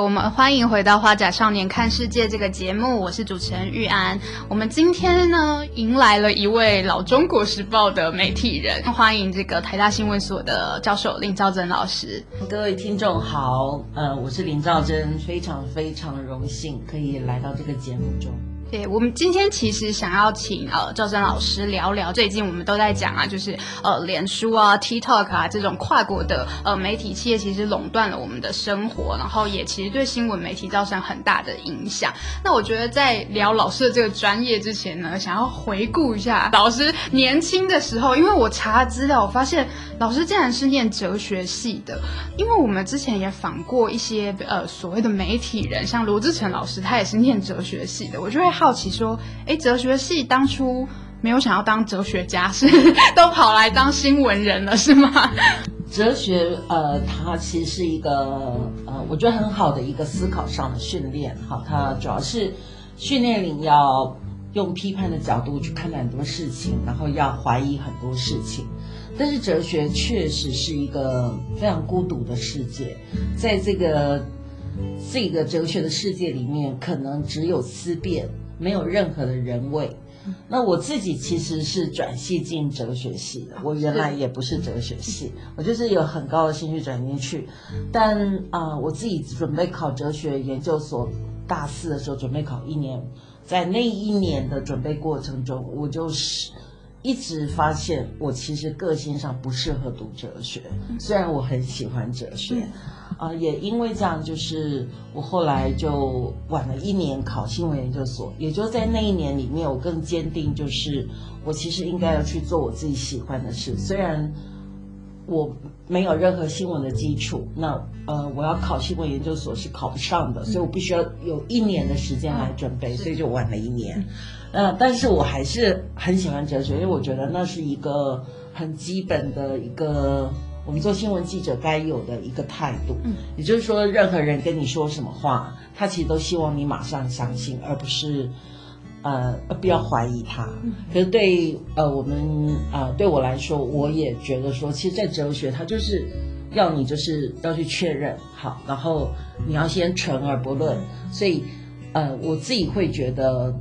我们欢迎回到《花甲少年看世界》这个节目，我是主持人玉安。我们今天呢，迎来了一位老中国时报的媒体人，欢迎这个台大新闻所的教授林兆珍老师。各位听众好，呃，我是林兆珍，非常非常荣幸可以来到这个节目中。对我们今天其实想要请呃赵真老师聊聊，最近我们都在讲啊，就是呃脸书啊、TikTok 啊这种跨国的呃媒体企业，其实垄断了我们的生活，然后也其实对新闻媒体造成很大的影响。那我觉得在聊老师的这个专业之前呢，想要回顾一下老师年轻的时候，因为我查资料，我发现老师竟然是念哲学系的。因为我们之前也访过一些呃所谓的媒体人，像罗志成老师，他也是念哲学系的，我就会。好奇说，哎，哲学系当初没有想要当哲学家，是 都跑来当新闻人了，是吗？哲学，呃，它其实是一个，呃，我觉得很好的一个思考上的训练。哈，它主要是训练你要用批判的角度去看待很多事情，然后要怀疑很多事情。但是哲学确实是一个非常孤独的世界，在这个这个哲学的世界里面，可能只有思辨。没有任何的人味。那我自己其实是转系进哲学系的，我原来也不是哲学系，我就是有很高的兴趣转进去。但啊，我自己准备考哲学研究所，大四的时候准备考一年，在那一年的准备过程中，我就是一直发现我其实个性上不适合读哲学，虽然我很喜欢哲学。啊，也因为这样，就是我后来就晚了一年考新闻研究所，也就在那一年里面，我更坚定，就是我其实应该要去做我自己喜欢的事。虽然我没有任何新闻的基础，那呃，我要考新闻研究所是考不上的，所以我必须要有一年的时间来准备，所以就晚了一年。呃，但是我还是很喜欢哲学，因为我觉得那是一个很基本的一个。我们做新闻记者该有的一个态度，嗯，也就是说，任何人跟你说什么话，他其实都希望你马上相信，而不是，呃，不要怀疑他。可是对呃我们啊，对我来说，我也觉得说，其实，在哲学，它就是要你就是要去确认好，然后你要先存而不论。所以，呃，我自己会觉得。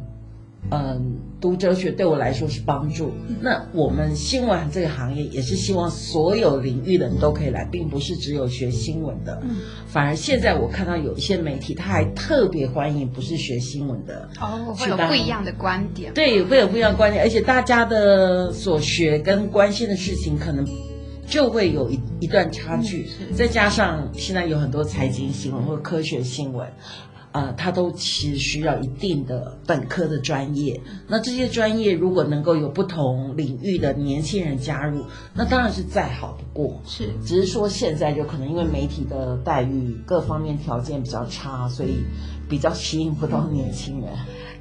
嗯，读哲学对我来说是帮助。那我们新闻这个行业也是希望所有领域的人都可以来，并不是只有学新闻的。嗯，反而现在我看到有一些媒体，他还特别欢迎不是学新闻的哦，会有不一样的观点。对，会有不一样的观点，而且大家的所学跟关心的事情可能就会有一一段差距。再加上现在有很多财经新闻或科学新闻。啊，他都其实需要一定的本科的专业。那这些专业如果能够有不同领域的年轻人加入，那当然是再好不过。是，只是说现在就可能因为媒体的待遇各方面条件比较差，所以比较吸引不到年轻人。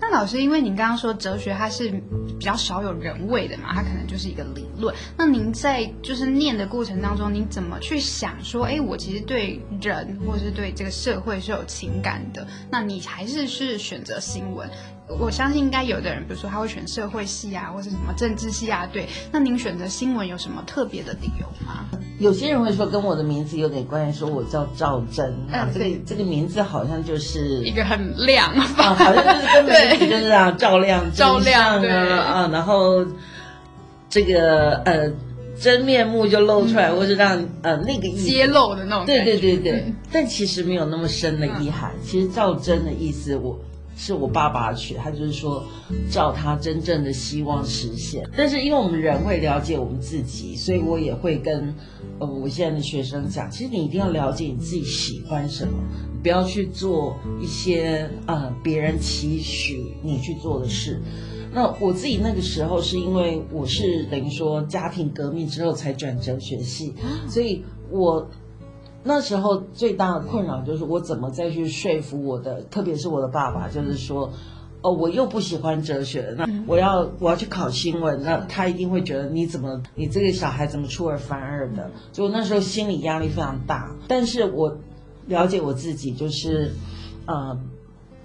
那老师，因为您刚刚说哲学它是比较少有人味的嘛，它可能就是一个理论。那您在就是念的过程当中，您怎么去想说，哎，我其实对人或是对这个社会是有情感的？那你还是是选择新闻？我相信应该有的人，比如说他会选社会系啊，或者什么政治系啊，对。那您选择新闻有什么特别的理由吗？有些人会说跟我的名字有点关系，说我叫赵真，啊，这个这个名字好像就是一个很亮，啊，好像就是跟名字就是 啊，照亮，照亮啊啊，然后这个呃真面目就露出来，或是让呃那个揭露的那种，对对对对，但其实没有那么深的意涵。其实赵真的意思我。是我爸爸取，他就是说，照他真正的希望实现。但是因为我们人会了解我们自己，所以我也会跟，呃，我现在的学生讲，其实你一定要了解你自己喜欢什么，不要去做一些呃别人期许你去做的事。那我自己那个时候是因为我是等于说家庭革命之后才转哲学系，所以我。那时候最大的困扰就是我怎么再去说服我的，特别是我的爸爸，就是说，哦，我又不喜欢哲学，那我要我要去考新闻，那他一定会觉得你怎么你这个小孩怎么出尔反尔的？就那时候心理压力非常大。但是我了解我自己，就是，呃，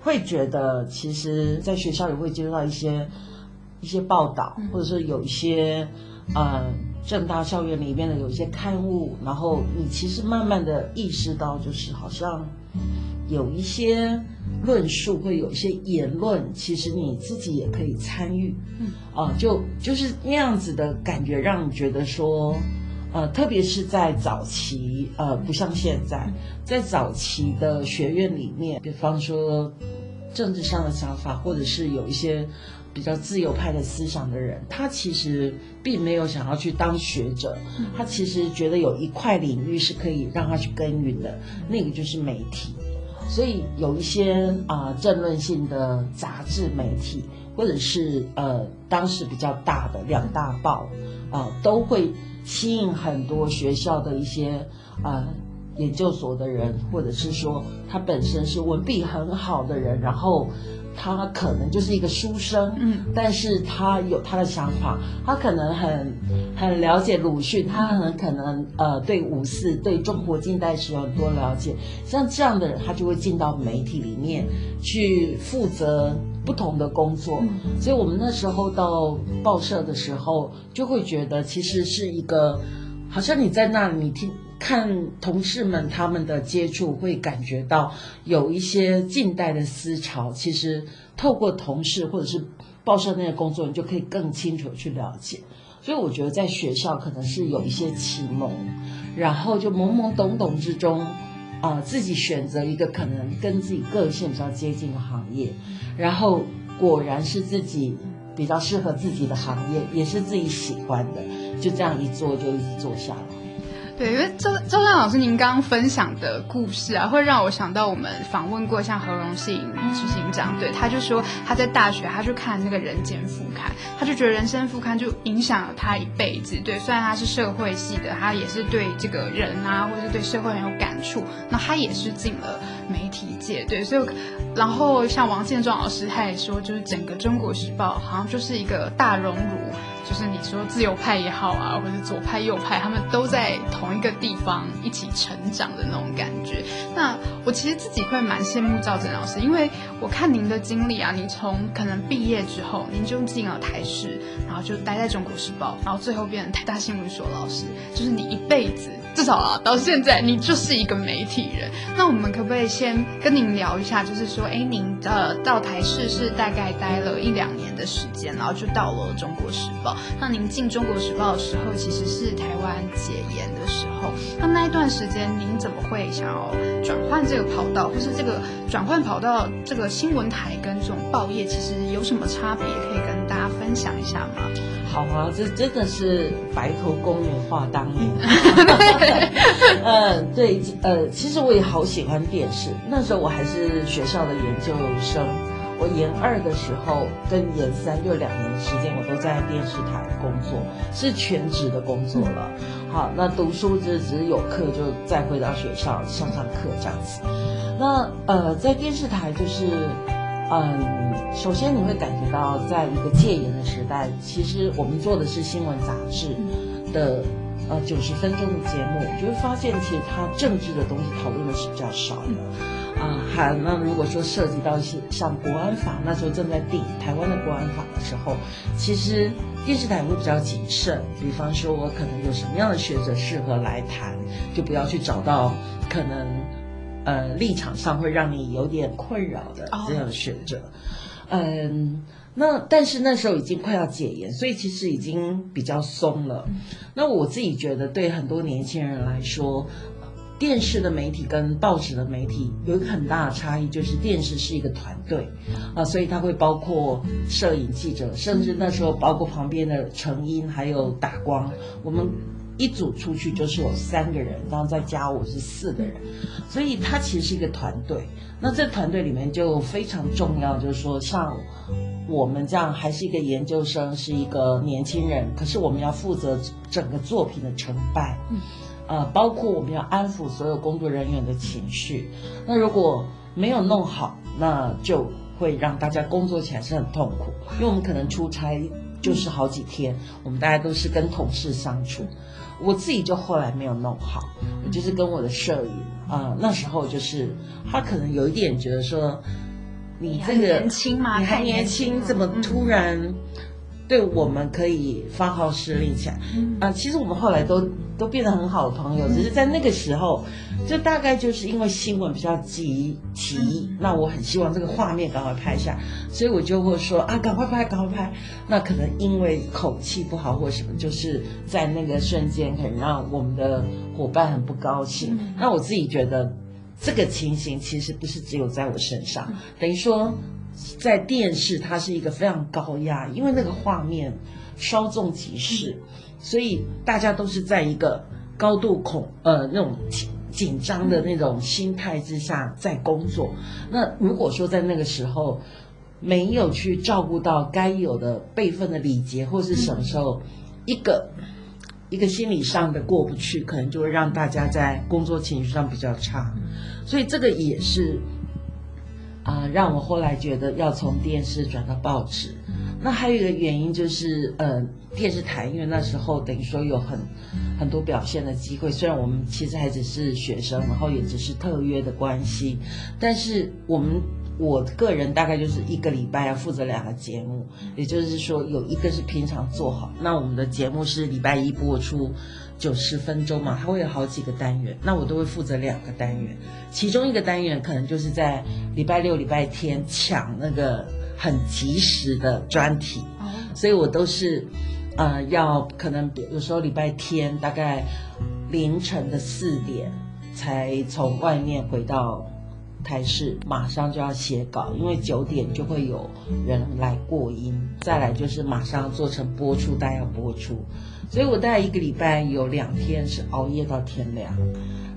会觉得其实在学校也会接触到一些一些报道，或者是有一些，呃。正大校园里面的有一些刊物，然后你其实慢慢的意识到，就是好像有一些论述会有一些言论，其实你自己也可以参与，嗯，啊，就就是那样子的感觉，让你觉得说，呃，特别是在早期，呃，不像现在，在早期的学院里面，比方说政治上的想法，或者是有一些。比较自由派的思想的人，他其实并没有想要去当学者，他其实觉得有一块领域是可以让他去耕耘的，那个就是媒体。所以有一些啊政论性的杂志媒体，或者是呃当时比较大的两大报啊，都会吸引很多学校的一些啊研究所的人，或者是说他本身是文笔很好的人，然后。他可能就是一个书生，嗯，但是他有他的想法，他可能很很了解鲁迅，他很可能呃对五四对中国近代史有很多了解，像这样的人，他就会进到媒体里面去负责不同的工作，所以我们那时候到报社的时候，就会觉得其实是一个，好像你在那里你听。看同事们他们的接触，会感觉到有一些近代的思潮。其实透过同事或者是报社那些工作，你就可以更清楚去了解。所以我觉得在学校可能是有一些启蒙，然后就懵懵懂懂之中，啊，自己选择一个可能跟自己个性比较接近的行业，然后果然是自己比较适合自己的行业，也是自己喜欢的，就这样一做就一直做下来。对，因为周周山老师您刚刚分享的故事啊，会让我想到我们访问过像何荣信执行长，对，他就说他在大学他去看那个《人间副刊》，他就觉得《人生副刊》就影响了他一辈子。对，虽然他是社会系的，他也是对这个人啊，或者是对社会很有感触。那他也是进了媒体界，对，所以然后像王建壮老师他也说，就是整个《中国时报》好像就是一个大熔炉。就是你说自由派也好啊，或者左派右派，他们都在同一个地方一起成长的那种感觉。那我其实自己会蛮羡慕赵正老师，因为我看您的经历啊，你从可能毕业之后，您就进了台视，然后就待在中国时报，然后最后变成台大新闻所老师，就是你一辈子。至少啊，到现在你就是一个媒体人。那我们可不可以先跟您聊一下，就是说，哎，您呃到台视是大概待了一两年的时间，然后就到了中国时报。那您进中国时报的时候，其实是台湾解严的时候。那那一段时间，您怎么会想要转换这个跑道，或是这个转换跑道，这个新闻台跟这种报业其实有什么差别？可以跟大家分享一下吗？好啊，这真的是白头宫女话当年。嗯，对，呃，其实我也好喜欢电视。那时候我还是学校的研究生，我研二的时候跟研三就两年时间，我都在电视台工作，是全职的工作了。好，那读书就只是有课就再回到学校上上课这样子。那呃，在电视台就是。嗯，首先你会感觉到，在一个戒严的时代，其实我们做的是新闻杂志的呃九十分钟的节目，就会发现其实它政治的东西讨论的是比较少的啊。还那如果说涉及到一些像国安法，那时候正在定台湾的国安法的时候，其实电视台会比较谨慎，比方说我可能有什么样的学者适合来谈，就不要去找到可能。呃，立场上会让你有点困扰的这样的选择，嗯，那但是那时候已经快要解严，所以其实已经比较松了。那我自己觉得，对很多年轻人来说，电视的媒体跟报纸的媒体有一个很大的差异，就是电视是一个团队啊，所以它会包括摄影记者，甚至那时候包括旁边的成音还有打光，我们。一组出去就是有三个人，然后再加我是四个人，所以它其实是一个团队。那这团队里面就非常重要，就是说像我们这样还是一个研究生，是一个年轻人，可是我们要负责整个作品的成败，呃，包括我们要安抚所有工作人员的情绪。那如果没有弄好，那就会让大家工作起来是很痛苦，因为我们可能出差就是好几天，我们大家都是跟同事相处。我自己就后来没有弄好，我就是跟我的摄影啊，那时候就是他可能有一点觉得说，你这个年轻嘛，你还年轻，怎么突然对我们可以发号施令起来。啊，其实我们后来都都变得很好的朋友，只是在那个时候，就大概就是因为新闻比较急急，那我很希望这个画面赶快拍下，所以我就会说啊，赶快拍，赶快拍。那可能因为口气不好或什么，就是在那个瞬间可能让我们的伙伴很不高兴。那我自己觉得这个情形其实不是只有在我身上，等于说。在电视，它是一个非常高压，因为那个画面稍纵即逝，所以大家都是在一个高度恐呃那种紧张的那种心态之下在工作。那如果说在那个时候没有去照顾到该有的辈分的礼节，或是什么时候一个一个心理上的过不去，可能就会让大家在工作情绪上比较差。所以这个也是。啊，让我后来觉得要从电视转到报纸。那还有一个原因就是，呃，电视台，因为那时候等于说有很很多表现的机会。虽然我们其实还只是学生，然后也只是特约的关系，但是我们我个人大概就是一个礼拜要负责两个节目，也就是说有一个是平常做好，那我们的节目是礼拜一播出。九十分钟嘛，它会有好几个单元，那我都会负责两个单元，其中一个单元可能就是在礼拜六、礼拜天抢那个很及时的专题，所以我都是，呃，要可能有时候礼拜天大概凌晨的四点才从外面回到台视，马上就要写稿，因为九点就会有人来过音，再来就是马上做成播出带要播出。所以我大概一个礼拜有两天是熬夜到天亮，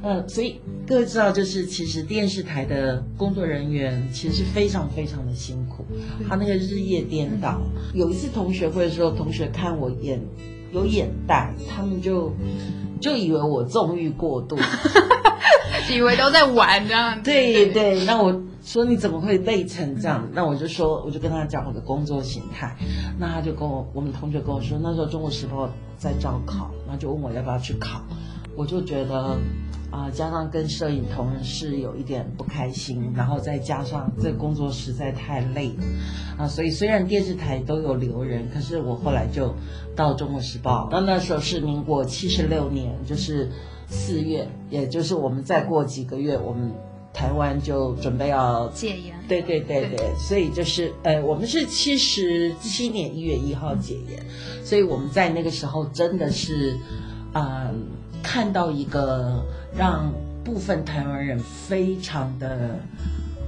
嗯，所以各位知道，就是其实电视台的工作人员其实是非常非常的辛苦，他那个日夜颠倒。有一次同学会的时候，同学看我眼有眼袋，他们就就以为我纵欲过度，以为都在玩这样。对对，那我。说你怎么会累成这样？那我就说，我就跟他讲我的工作形态。那他就跟我，我们同学跟我说，那时候《中国时报》在招考，那就问我要不要去考。我就觉得，啊，加上跟摄影同事有一点不开心，然后再加上这工作实在太累，啊，所以虽然电视台都有留人，可是我后来就到《中国时报》。那那时候是民国七十六年，就是四月，也就是我们再过几个月，我们。台湾就准备要戒严，对对对对，所以就是呃，我们是七十七年一月一号戒严，所以我们在那个时候真的是，嗯，看到一个让部分台湾人非常的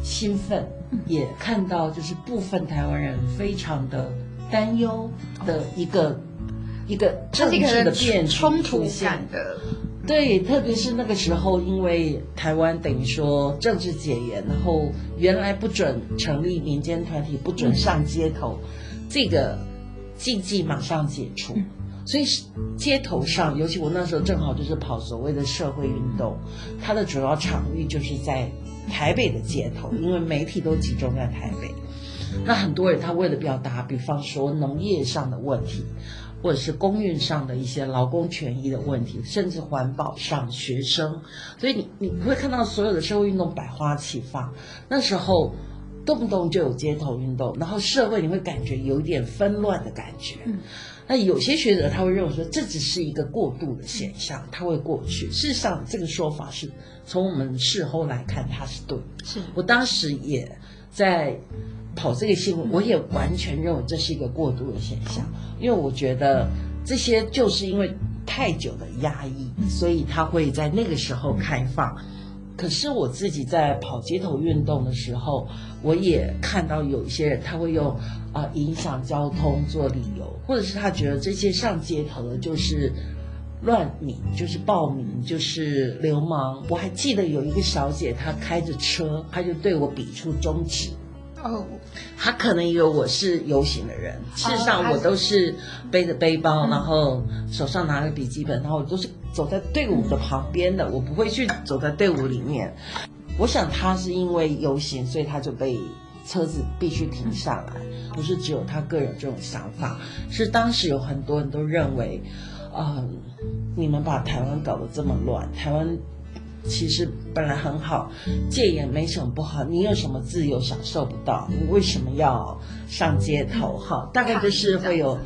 兴奋，也看到就是部分台湾人非常的担忧的一个一个政治的变冲突感的。对，特别是那个时候，因为台湾等于说政治解严，然后原来不准成立民间团体，不准上街头，这个禁忌马上解除，所以街头上，尤其我那时候正好就是跑所谓的社会运动，它的主要场域就是在台北的街头，因为媒体都集中在台北，那很多人他为了表达，比方说农业上的问题。或者是公运上的一些劳工权益的问题，甚至环保上学生，所以你你会看到所有的社会运动百花齐放。那时候动不动就有街头运动，然后社会你会感觉有一点纷乱的感觉。那有些学者他会认为说这只是一个过渡的现象，它会过去。事实上，这个说法是从我们事后来看它是对。是我当时也在。跑这个新闻，我也完全认为这是一个过度的现象，因为我觉得这些就是因为太久的压抑，所以他会在那个时候开放。可是我自己在跑街头运动的时候，我也看到有一些人他会用啊影响交通做理由，或者是他觉得这些上街头的就是乱民，就是暴民，就是流氓。我还记得有一个小姐，她开着车，她就对我比出中指。哦，他可能以为我是游行的人，事实上我都是背着背包，然后手上拿着笔记本，然后我都是走在队伍的旁边的，我不会去走在队伍里面。我想他是因为游行，所以他就被车子必须停下来，不是只有他个人这种想法，是当时有很多人都认为，嗯，你们把台湾搞得这么乱，台湾。其实本来很好，戒严没什么不好，你有什么自由享受不到？你为什么要上街头？哈，大概就是会有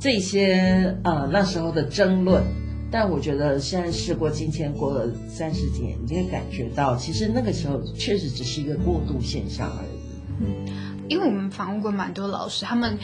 这些呃那时候的争论。但我觉得现在事过境迁，过了三十几年，你会感觉到，其实那个时候确实只是一个过渡现象而已。嗯。因为我们访问过蛮多老师，他们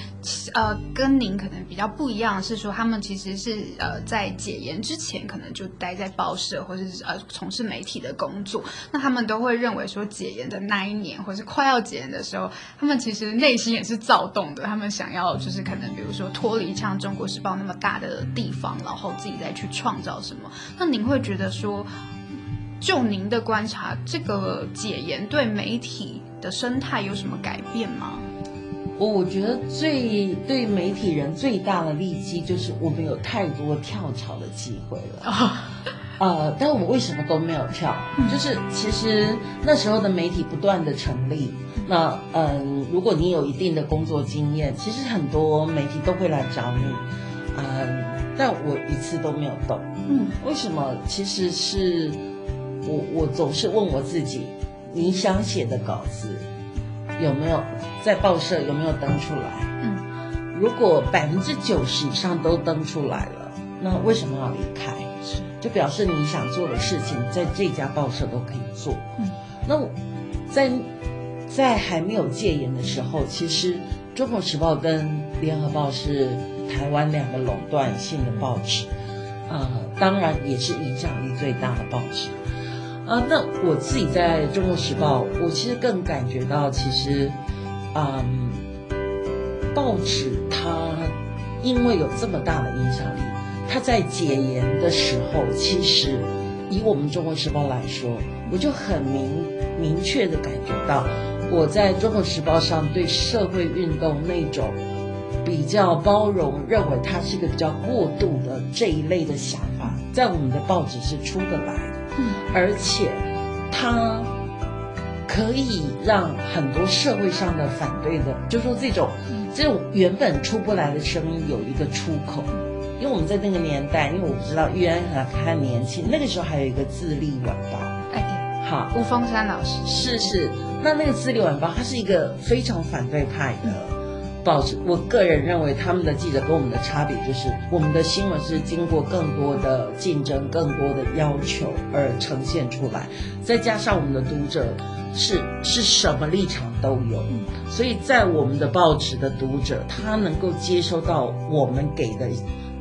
呃跟您可能比较不一样，是说他们其实是呃在解严之前，可能就待在报社或者是呃从事媒体的工作。那他们都会认为说解严的那一年，或是快要解严的时候，他们其实内心也是躁动的。他们想要就是可能比如说脱离像《中国时报》那么大的地方，然后自己再去创造什么。那您会觉得说，就您的观察，这个解严对媒体？的生态有什么改变吗？我我觉得最对媒体人最大的利基就是我们有太多跳槽的机会了。呃，但我们为什么都没有跳？就是其实那时候的媒体不断的成立，那嗯，如果你有一定的工作经验，其实很多媒体都会来找你。嗯，但我一次都没有动。嗯，为什么？其实是我我总是问我自己。你想写的稿子有没有在报社有没有登出来？嗯，如果百分之九十以上都登出来了，那为什么要离开？是，就表示你想做的事情在这家报社都可以做。嗯，那在在还没有戒严的时候，其实《中国时报》跟《联合报》是台湾两个垄断性的报纸，呃，当然也是影响力最大的报纸。啊，那我自己在中国时报，我其实更感觉到，其实，嗯，报纸它因为有这么大的影响力，它在解严的时候，其实以我们中国时报来说，我就很明明确的感觉到，我在中国时报上对社会运动那种比较包容，认为它是一个比较过度的这一类的想法，在我们的报纸是出得来。而且，它可以让很多社会上的反对的，就说这种这种原本出不来的声音有一个出口。因为我们在那个年代，因为我不知道玉安还还年轻，那个时候还有一个《自立晚报》。哎，好，吴峰山老师是是，那那个《自立晚报》它是一个非常反对派的。报纸，我个人认为他们的记者跟我们的差别就是，我们的新闻是经过更多的竞争、更多的要求而呈现出来，再加上我们的读者是是什么立场都有，所以在我们的报纸的读者，他能够接收到我们给的。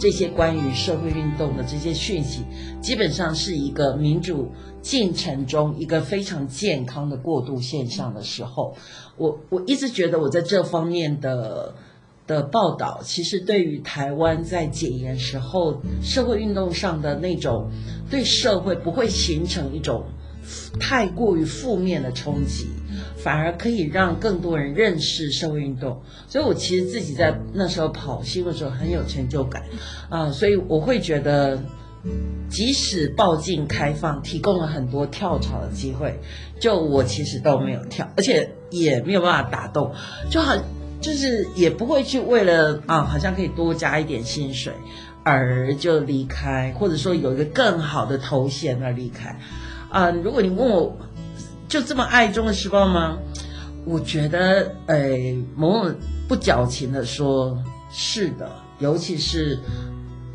这些关于社会运动的这些讯息，基本上是一个民主进程中一个非常健康的过渡现象的时候，我我一直觉得我在这方面的的报道，其实对于台湾在解严时候社会运动上的那种对社会不会形成一种太过于负面的冲击。反而可以让更多人认识社会运动，所以我其实自己在那时候跑新闻的时候很有成就感，啊，所以我会觉得，即使报禁开放提供了很多跳槽的机会，就我其实都没有跳，而且也没有办法打动，就好就是也不会去为了啊，好像可以多加一点薪水而就离开，或者说有一个更好的头衔而离开，啊，如果你问我。就这么爱《中国时报》吗？我觉得，呃，某种不矫情的说，是的。尤其是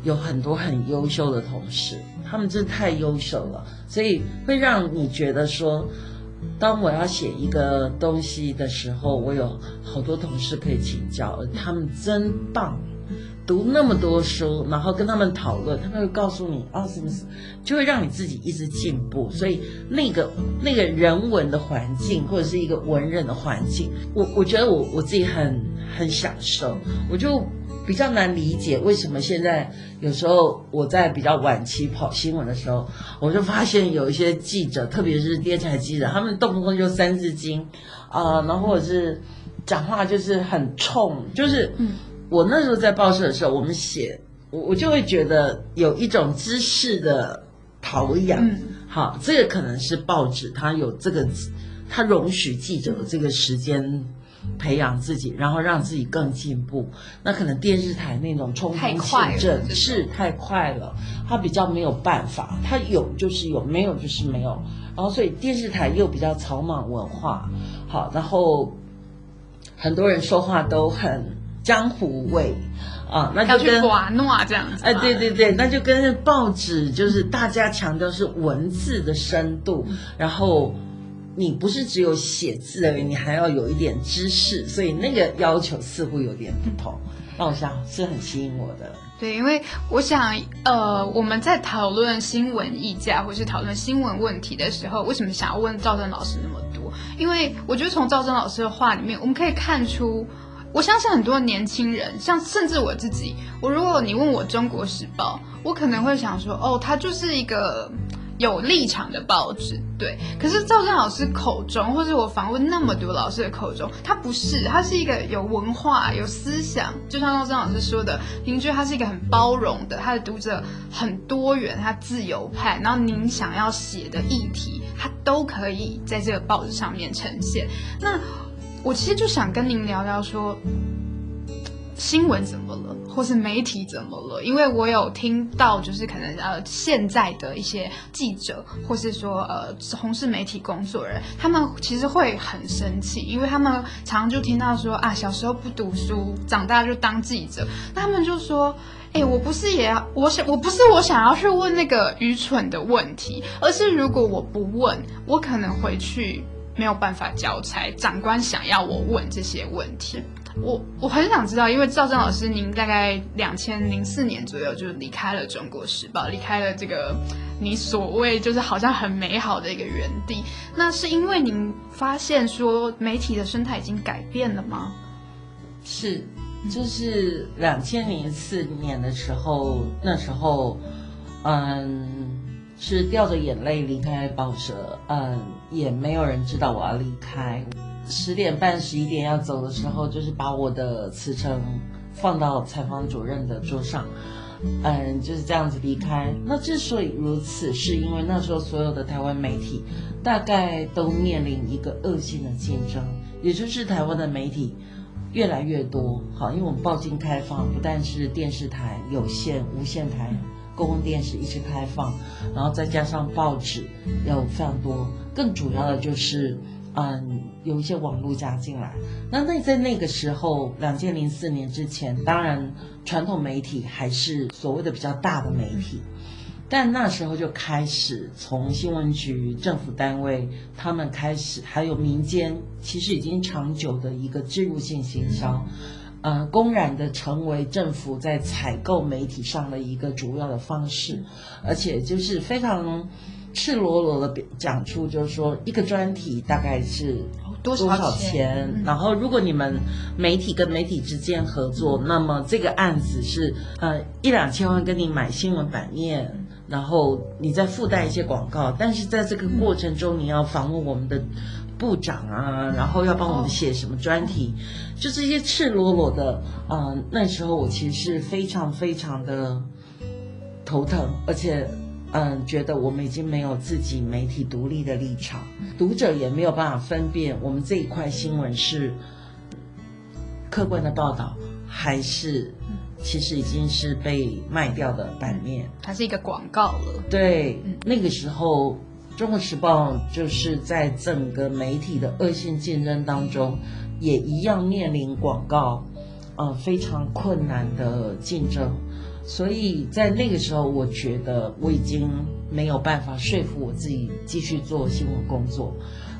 有很多很优秀的同事，他们真的太优秀了，所以会让你觉得说，当我要写一个东西的时候，我有好多同事可以请教，他们真棒。读那么多书，然后跟他们讨论，他们会告诉你啊什么什么，就会让你自己一直进步。所以那个那个人文的环境，或者是一个文人的环境，我我觉得我我自己很很享受。我就比较难理解为什么现在有时候我在比较晚期跑新闻的时候，我就发现有一些记者，特别是电台记者，他们动不动就三字经啊，然后或者是讲话就是很冲，就是嗯。我那时候在报社的时候，我们写我我就会觉得有一种知识的陶养，好，这个可能是报纸它有这个，它容许记者这个时间培养自己，然后让自己更进步。那可能电视台那种冲锋陷阵是太快了，他比较没有办法，他有就是有，没有就是没有。然后所以电视台又比较草莽文化，好，然后很多人说话都很江湖味。啊，那就跟瓦诺这样子。哎，对对对，那就跟报纸就是大家强调是文字的深度，然后你不是只有写字而已，你还要有一点知识，所以那个要求似乎有点不同。那我想是很吸引我的。对，因为我想，呃，我们在讨论新闻议价或是讨论新闻问题的时候，为什么想要问赵正老师那么多？因为我觉得从赵正老师的话里面，我们可以看出。我相信很多年轻人，像甚至我自己，我如果你问我《中国时报》，我可能会想说，哦，它就是一个有立场的报纸，对。可是赵正老师口中，或是我访问那么多老师的口中，他不是，他是一个有文化、有思想，就像赵正老师说的，您觉得他是一个很包容的，他的读者很多元，他自由派，然后您想要写的议题，他都可以在这个报纸上面呈现。那。我其实就想跟您聊聊，说新闻怎么了，或是媒体怎么了？因为我有听到，就是可能呃，现在的一些记者，或是说呃，从事媒体工作人，他们其实会很生气，因为他们常常就听到说啊，小时候不读书，长大就当记者。他们就说，哎，我不是也要，我想，我不是我想要去问那个愚蠢的问题，而是如果我不问，我可能回去。没有办法交差，长官想要我问这些问题，我我很想知道，因为赵正老师，您大概两千零四年左右就离开了《中国时报》，离开了这个你所谓就是好像很美好的一个原地，那是因为您发现说媒体的生态已经改变了吗？是，就是两千零四年的时候，那时候，嗯。是掉着眼泪离开报社，嗯，也没有人知道我要离开。十点半、十一点要走的时候，就是把我的辞呈放到采访主任的桌上，嗯，就是这样子离开。那之所以如此，是因为那时候所有的台湾媒体大概都面临一个恶性的竞争，也就是台湾的媒体越来越多。好，因为我们报经开放，不但是电视台、有线、无线台。公共电视一直开放，然后再加上报纸有非常多，更主要的就是，嗯，有一些网络加进来。那那在那个时候，两千零四年之前，当然传统媒体还是所谓的比较大的媒体，但那时候就开始从新闻局、政府单位他们开始，还有民间，其实已经长久的一个植入性行销。呃，公然的成为政府在采购媒体上的一个主要的方式，而且就是非常赤裸裸的讲出，就是说一个专题大概是多少钱，然后如果你们媒体跟媒体之间合作，那么这个案子是呃一两千万跟你买新闻版面，然后你再附带一些广告，但是在这个过程中你要访问我们的。部长啊，然后要帮我们写什么专题，就这些赤裸裸的，嗯，那时候我其实是非常非常的头疼，而且，嗯，觉得我们已经没有自己媒体独立的立场，读者也没有办法分辨我们这一块新闻是客观的报道，还是其实已经是被卖掉的版面，它是一个广告了。对，那个时候。中国时报就是在整个媒体的恶性竞争当中，也一样面临广告，呃非常困难的竞争。所以在那个时候，我觉得我已经没有办法说服我自己继续做新闻工作。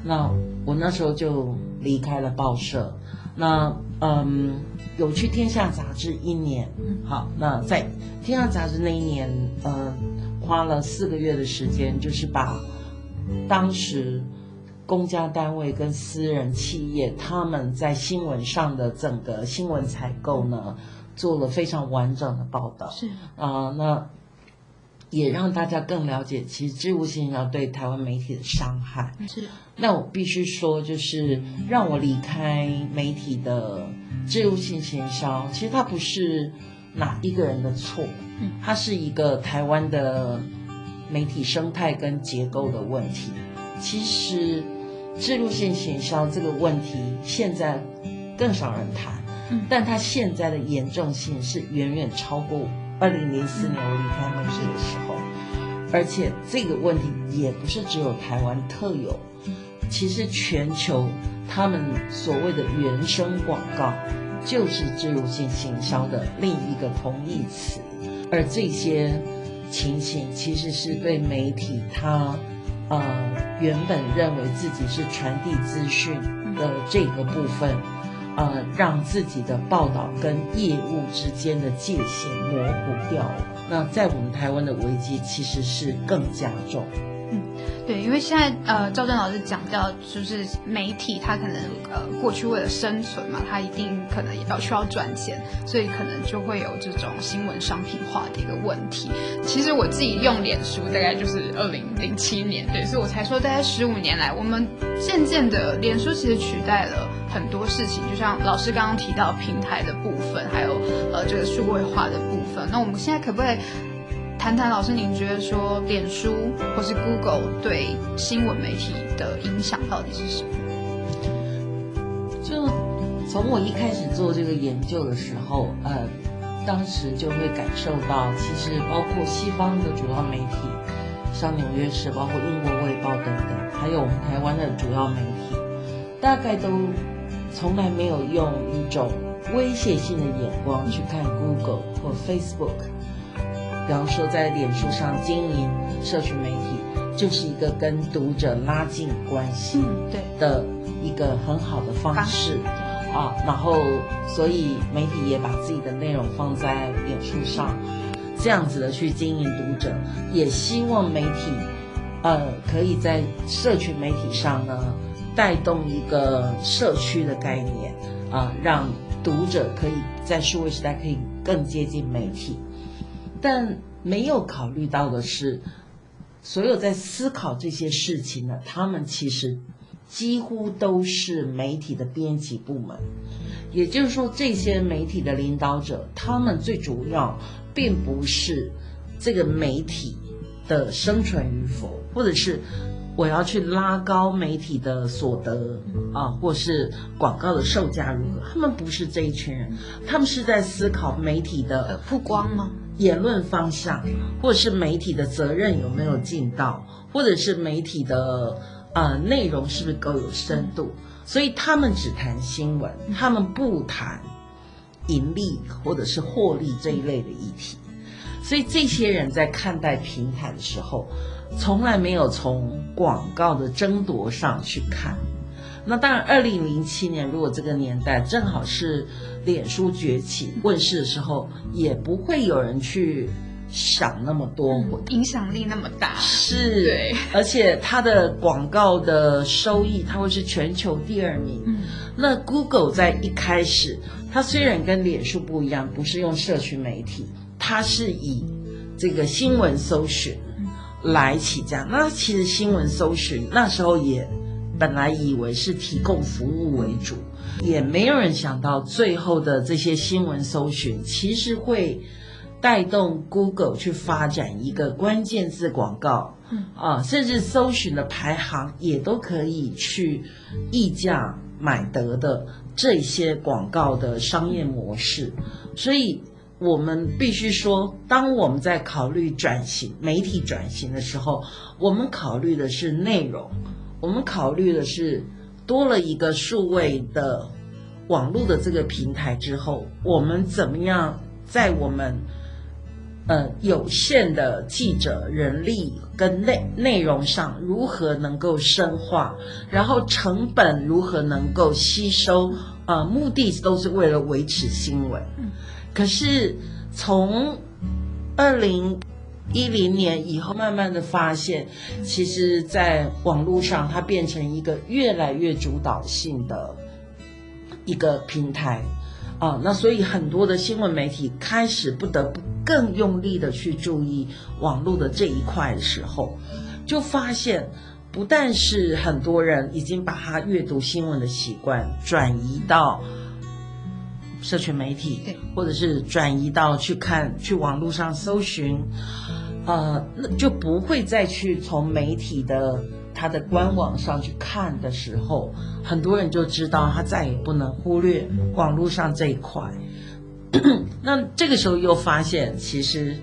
那我那时候就离开了报社。那嗯，有去天下杂志一年。好，那在天下杂志那一年，呃，花了四个月的时间，就是把。当时，公家单位跟私人企业他们在新闻上的整个新闻采购呢，做了非常完整的报道。是啊，那也让大家更了解，其实植物性要对台湾媒体的伤害。是，那我必须说，就是让我离开媒体的知无性行销，其实它不是哪一个人的错，嗯，它是一个台湾的。媒体生态跟结构的问题，其实植入性行销这个问题现在更少人谈，但它现在的严重性是远远超过二零零四年我离开媒体的时候，而且这个问题也不是只有台湾特有，其实全球他们所谓的原生广告就是植入性行销的另一个同义词，而这些情形其实是对媒体它呃原本认为自己是传递资讯的这个部分。呃，让自己的报道跟业务之间的界限模糊掉了。那在我们台湾的危机其实是更加重。嗯对，因为现在呃，赵正老师讲到，就是媒体它可能呃过去为了生存嘛，它一定可能也要需要赚钱，所以可能就会有这种新闻商品化的一个问题。其实我自己用脸书大概就是二零零七年，对，所以我才说大概十五年来，我们渐渐的脸书其实取代了很多事情，就像老师刚刚提到平台的部分，还有呃这个数位化的部分。那我们现在可不可以？谈谈老师，您觉得说脸书或是 Google 对新闻媒体的影响到底是什么？就从我一开始做这个研究的时候，呃，当时就会感受到，其实包括西方的主要媒体，像《纽约时报》或《英国卫报》等等，还有我们台湾的主要媒体，大概都从来没有用一种威胁性的眼光去看 Google 或 Facebook。比方说，在脸书上经营社群媒体，就是一个跟读者拉近关系对的一个很好的方式啊。然后，所以媒体也把自己的内容放在脸书上，这样子的去经营读者，也希望媒体呃可以在社群媒体上呢带动一个社区的概念啊，让读者可以在数位时代可以更接近媒体。但没有考虑到的是，所有在思考这些事情的，他们其实几乎都是媒体的编辑部门。也就是说，这些媒体的领导者，他们最主要并不是这个媒体的生存与否，或者是我要去拉高媒体的所得啊，或是广告的售价如何。他们不是这一群人，他们是在思考媒体的曝光吗？言论方向，或者是媒体的责任有没有尽到，或者是媒体的呃内容是不是够有深度，所以他们只谈新闻，他们不谈盈利或者是获利这一类的议题。所以这些人在看待平台的时候，从来没有从广告的争夺上去看。那当然，二零零七年如果这个年代正好是脸书崛起问世的时候，也不会有人去想那么多。影响力那么大，是，对，而且它的广告的收益，它会是全球第二名。嗯那 Google 在一开始，它虽然跟脸书不一样，不是用社群媒体，它是以这个新闻搜寻来起家。那其实新闻搜寻那时候也本来以为是提供服务为主，也没有人想到最后的这些新闻搜寻其实会带动 Google 去发展一个关键字广告。嗯啊，甚至搜寻的排行也都可以去溢价买得的这些广告的商业模式，所以我们必须说，当我们在考虑转型、媒体转型的时候，我们考虑的是内容，我们考虑的是多了一个数位的网络的这个平台之后，我们怎么样在我们呃有限的记者人力跟内内容上如何能够深化，然后成本如何能够吸收，呃，目的都是为了维持新闻。嗯可是从二零一零年以后，慢慢的发现，其实在网络上它变成一个越来越主导性的一个平台。啊，那所以很多的新闻媒体开始不得不更用力的去注意网络的这一块的时候，就发现不但是很多人已经把他阅读新闻的习惯转移到社群媒体对，或者是转移到去看去网络上搜寻，呃，那就不会再去从媒体的它的官网上去看的时候，很多人就知道他再也不能忽略网络上这一块。那这个时候又发现，其实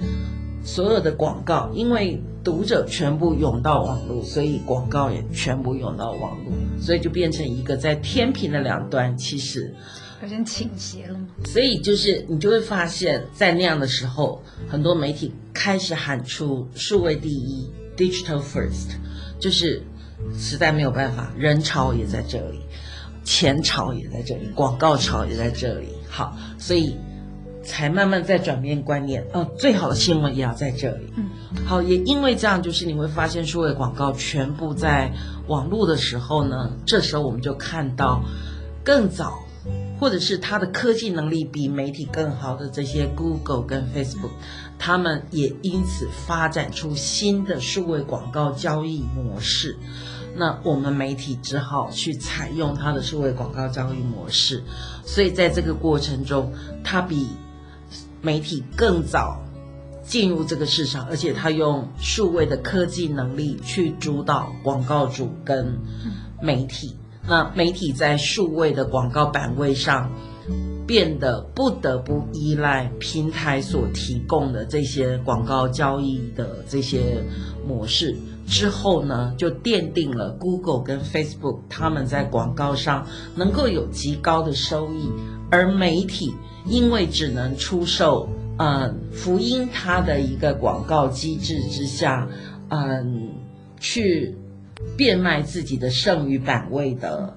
所有的广告，因为读者全部涌到网络，所以广告也全部涌到网络，所以就变成一个在天平的两端，其实有点倾斜了吗？所以就是你就会发现，在那样的时候，很多媒体开始喊出数位第一 （digital first），就是实在没有办法，人潮也在这里，钱潮也在这里，广告潮也在这里。好，所以。才慢慢在转变观念，呃，最好的新闻也要在这里。嗯，好，也因为这样，就是你会发现数位广告全部在网络的时候呢，这时候我们就看到更早，或者是它的科技能力比媒体更好的这些 Google 跟 Facebook，他们也因此发展出新的数位广告交易模式。那我们媒体只好去采用它的数位广告交易模式，所以在这个过程中，它比媒体更早进入这个市场，而且他用数位的科技能力去主导广告主跟媒体。那媒体在数位的广告版位上变得不得不依赖平台所提供的这些广告交易的这些模式。之后呢，就奠定了 Google 跟 Facebook 他们在广告上能够有极高的收益，而媒体。因为只能出售，嗯，福音它的一个广告机制之下，嗯，去变卖自己的剩余版位的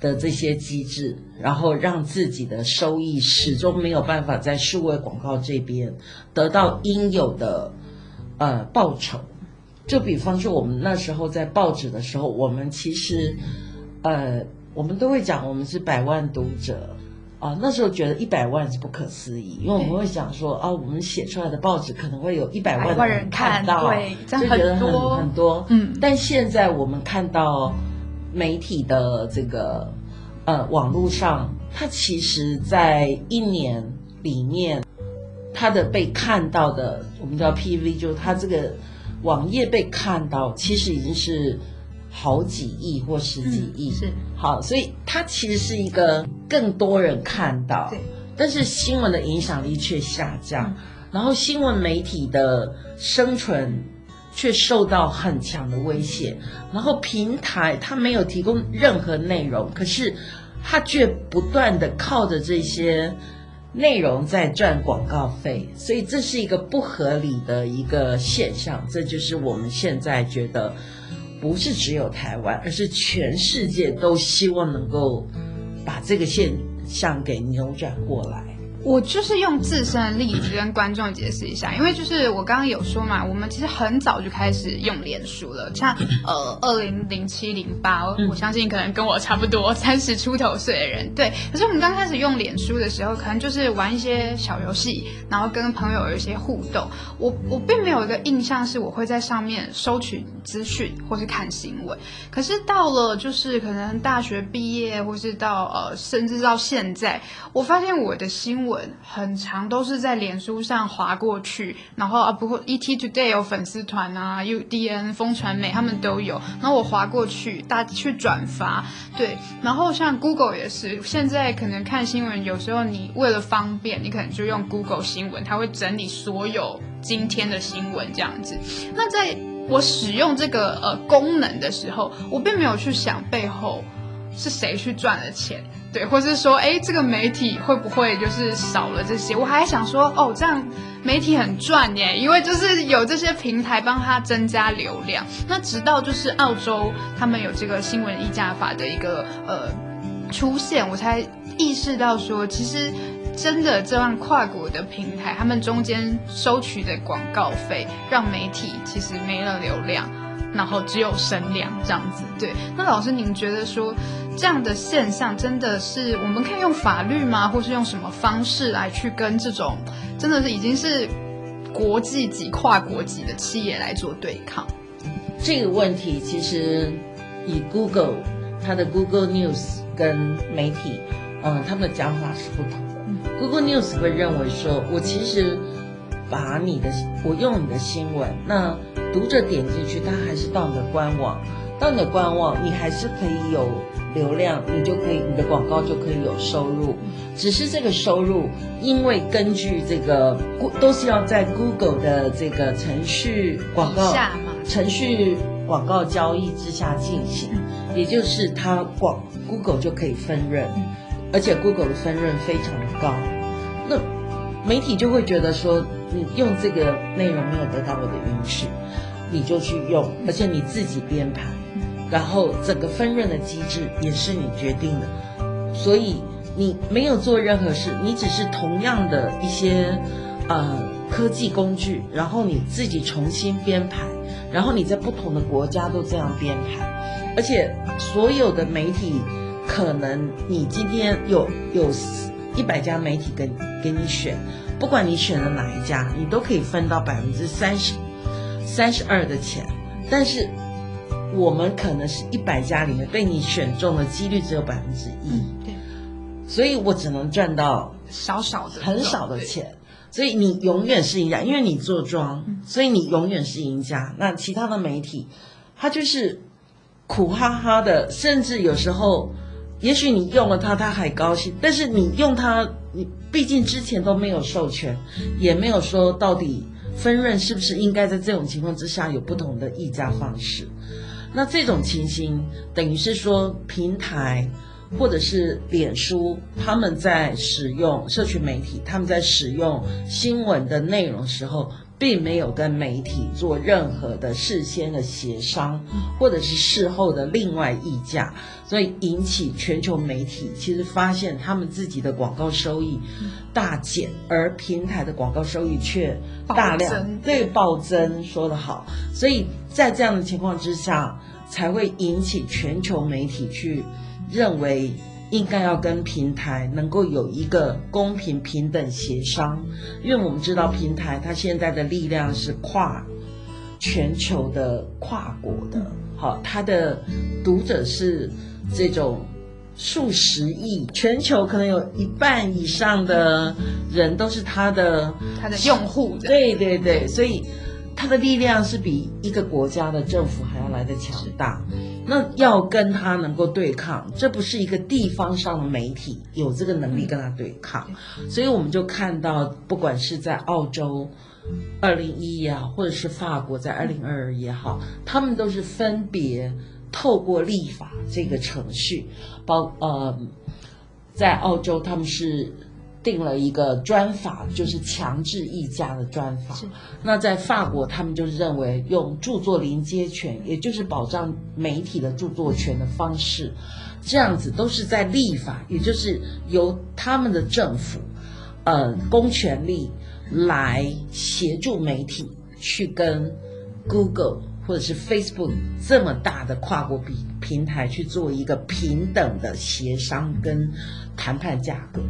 的这些机制，然后让自己的收益始终没有办法在数位广告这边得到应有的呃报酬。就比方说，我们那时候在报纸的时候，我们其实，呃，我们都会讲，我们是百万读者。啊，那时候觉得一百万是不可思议，因为我们会想说，啊，我们写出来的报纸可能会有一百万的人看到，对就觉得很很多。嗯，但现在我们看到媒体的这个呃网络上，它其实在一年里面，它的被看到的，我们叫 PV，就是它这个网页被看到，其实已经是。好几亿或十几亿，是好，所以它其实是一个更多人看到，对，但是新闻的影响力却下降，然后新闻媒体的生存却受到很强的威胁，然后平台它没有提供任何内容，可是它却不断的靠着这些内容在赚广告费，所以这是一个不合理的一个现象，这就是我们现在觉得。不是只有台湾，而是全世界都希望能够把这个现象给扭转过来。我就是用自身的例子跟观众解释一下，因为就是我刚刚有说嘛，我们其实很早就开始用脸书了，像呃 二零零七零八，我相信可能跟我差不多 三十出头岁的人，对。可是我们刚开始用脸书的时候，可能就是玩一些小游戏，然后跟朋友有一些互动。我我并没有一个印象是我会在上面收取资讯或是看新闻。可是到了就是可能大学毕业，或是到呃甚至到现在，我发现我的新闻。很长都是在脸书上划过去，然后啊，不过 ET Today 有粉丝团啊，UDN 风传媒他们都有，然后我划过去，大家去转发，对，然后像 Google 也是，现在可能看新闻，有时候你为了方便，你可能就用 Google 新闻，它会整理所有今天的新闻这样子。那在我使用这个呃功能的时候，我并没有去想背后是谁去赚了钱。对，或是说，哎，这个媒体会不会就是少了这些？我还想说，哦，这样媒体很赚耶，因为就是有这些平台帮他增加流量。那直到就是澳洲他们有这个新闻议价法的一个呃出现，我才意识到说，其实真的这样跨国的平台，他们中间收取的广告费，让媒体其实没了流量，然后只有声量这样子。对，那老师您觉得说？这样的现象真的是我们可以用法律吗，或是用什么方式来去跟这种真的是已经是国际级、跨国级的企业来做对抗？这个问题其实以 Google 它的 Google News 跟媒体，嗯，他们的讲法是不同的。Google News 会认为说，我其实把你的我用你的新闻，那读者点进去，他还是到你的官网。到你的官网，你还是可以有流量，你就可以你的广告就可以有收入。只是这个收入，因为根据这个都是要在 Google 的这个程序广告程序广告交易之下进行，也就是它广 Google 就可以分润，而且 Google 的分润非常的高。那媒体就会觉得说，你用这个内容没有得到我的允许，你就去用，而且你自己编排。然后整个分润的机制也是你决定的，所以你没有做任何事，你只是同样的一些呃科技工具，然后你自己重新编排，然后你在不同的国家都这样编排，而且所有的媒体可能你今天有有一百家媒体跟给你选，不管你选了哪一家，你都可以分到百分之三十三十二的钱，但是。我们可能是一百家里面被你选中的几率只有百分之一，对，所以我只能赚到少少的很少的钱，所以你永远是赢家，因为你做庄，所以你永远是赢家。那其他的媒体，他就是苦哈哈的，甚至有时候，也许你用了它，他还高兴，但是你用它，你毕竟之前都没有授权，也没有说到底分润是不是应该在这种情况之下有不同的议价方式。那这种情形，等于是说平台或者是脸书，他们在使用社群媒体，他们在使用新闻的内容时候，并没有跟媒体做任何的事先的协商，或者是事后的另外议价，所以引起全球媒体其实发现他们自己的广告收益大减，而平台的广告收益却大量对暴增，说得好，所以在这样的情况之下。才会引起全球媒体去认为应该要跟平台能够有一个公平平等协商，因为我们知道平台它现在的力量是跨全球的、跨国的，好，它的读者是这种数十亿，全球可能有一半以上的人都是他的他的用户，对对对，所以。他的力量是比一个国家的政府还要来的强大，那要跟他能够对抗，这不是一个地方上的媒体有这个能力跟他对抗，所以我们就看到，不管是在澳洲，二零一也好，或者是法国在二零二二也好，他们都是分别透过立法这个程序，包呃，在澳洲他们是。定了一个专法，就是强制议价的专法。那在法国，他们就认为用著作临接权，也就是保障媒体的著作权的方式，这样子都是在立法，也就是由他们的政府，呃，公权力来协助媒体去跟 Google 或者是 Facebook 这么大的跨国平平台去做一个平等的协商跟谈判价格。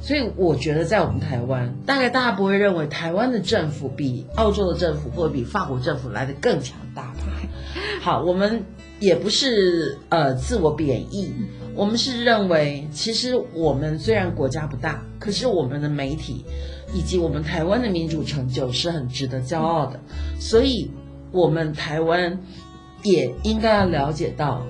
所以我觉得，在我们台湾，大概大家不会认为台湾的政府比澳洲的政府或者比法国政府来的更强大吧？好，我们也不是呃自我贬义，我们是认为，其实我们虽然国家不大，可是我们的媒体以及我们台湾的民主成就是很值得骄傲的。所以，我们台湾也应该要了解到，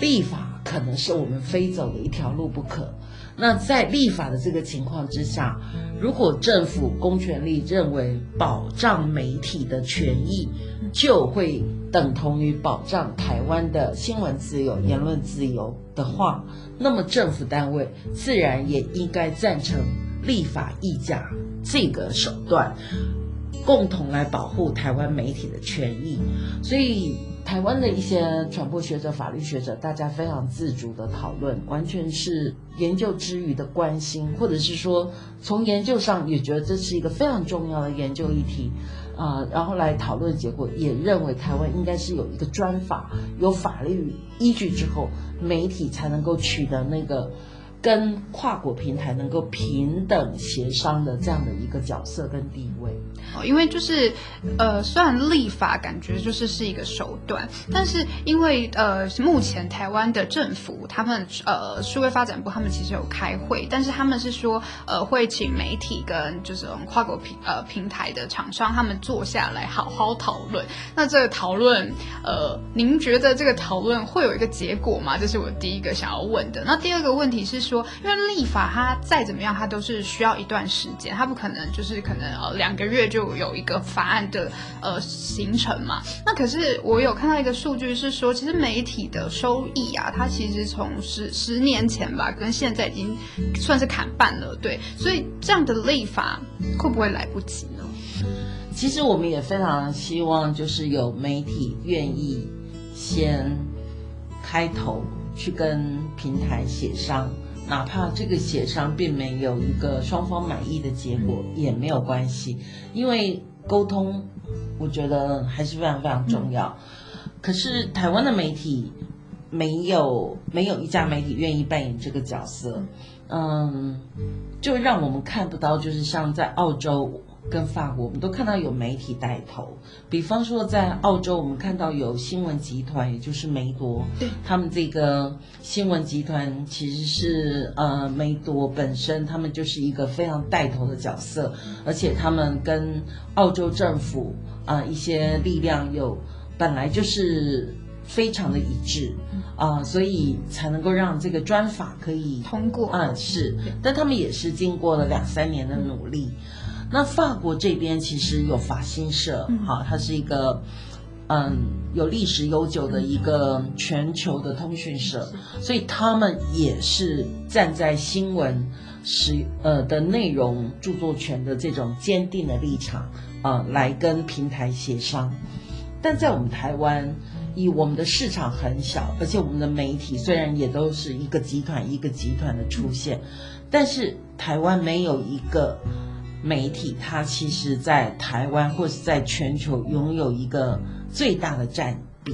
立法可能是我们非走的一条路不可。那在立法的这个情况之下，如果政府公权力认为保障媒体的权益，就会等同于保障台湾的新闻自由、言论自由的话，那么政府单位自然也应该赞成立法议价这个手段，共同来保护台湾媒体的权益。所以。台湾的一些传播学者、法律学者，大家非常自主的讨论，完全是研究之余的关心，或者是说从研究上也觉得这是一个非常重要的研究议题，啊，然后来讨论结果，也认为台湾应该是有一个专法，有法律依据之后，媒体才能够取得那个跟跨国平台能够平等协商的这样的一个角色跟地位。哦，因为就是呃，虽然立法感觉就是是一个手段，但是因为呃，目前台湾的政府他们呃，数位发展部他们其实有开会，但是他们是说呃，会请媒体跟就是跨国平呃平台的厂商他们坐下来好好讨论。那这个讨论呃，您觉得这个讨论会有一个结果吗？这是我第一个想要问的。那第二个问题是说，因为立法它再怎么样，它都是需要一段时间，它不可能就是可能呃两个月就。有一个法案的呃形成嘛，那可是我有看到一个数据是说，其实媒体的收益啊，它其实从十十年前吧，跟现在已经算是砍半了，对，所以这样的立法会不会来不及呢？其实我们也非常希望，就是有媒体愿意先开头去跟平台协商。哪怕这个协商并没有一个双方满意的结果也没有关系，因为沟通，我觉得还是非常非常重要。可是台湾的媒体没有没有一家媒体愿意扮演这个角色，嗯，就让我们看不到，就是像在澳洲。跟法国，我们都看到有媒体带头，比方说在澳洲，我们看到有新闻集团，也就是梅多，对，他们这个新闻集团其实是呃梅多本身，他们就是一个非常带头的角色，而且他们跟澳洲政府啊一些力量有本来就是非常的一致啊，所以才能够让这个专法可以通过，嗯是，但他们也是经过了两三年的努力。那法国这边其实有法新社，哈，它是一个嗯有历史悠久的一个全球的通讯社，所以他们也是站在新闻使呃的内容著作权的这种坚定的立场啊，来跟平台协商。但在我们台湾，以我们的市场很小，而且我们的媒体虽然也都是一个集团一个集团的出现，但是台湾没有一个。媒体它其实，在台湾或是在全球拥有一个最大的占比，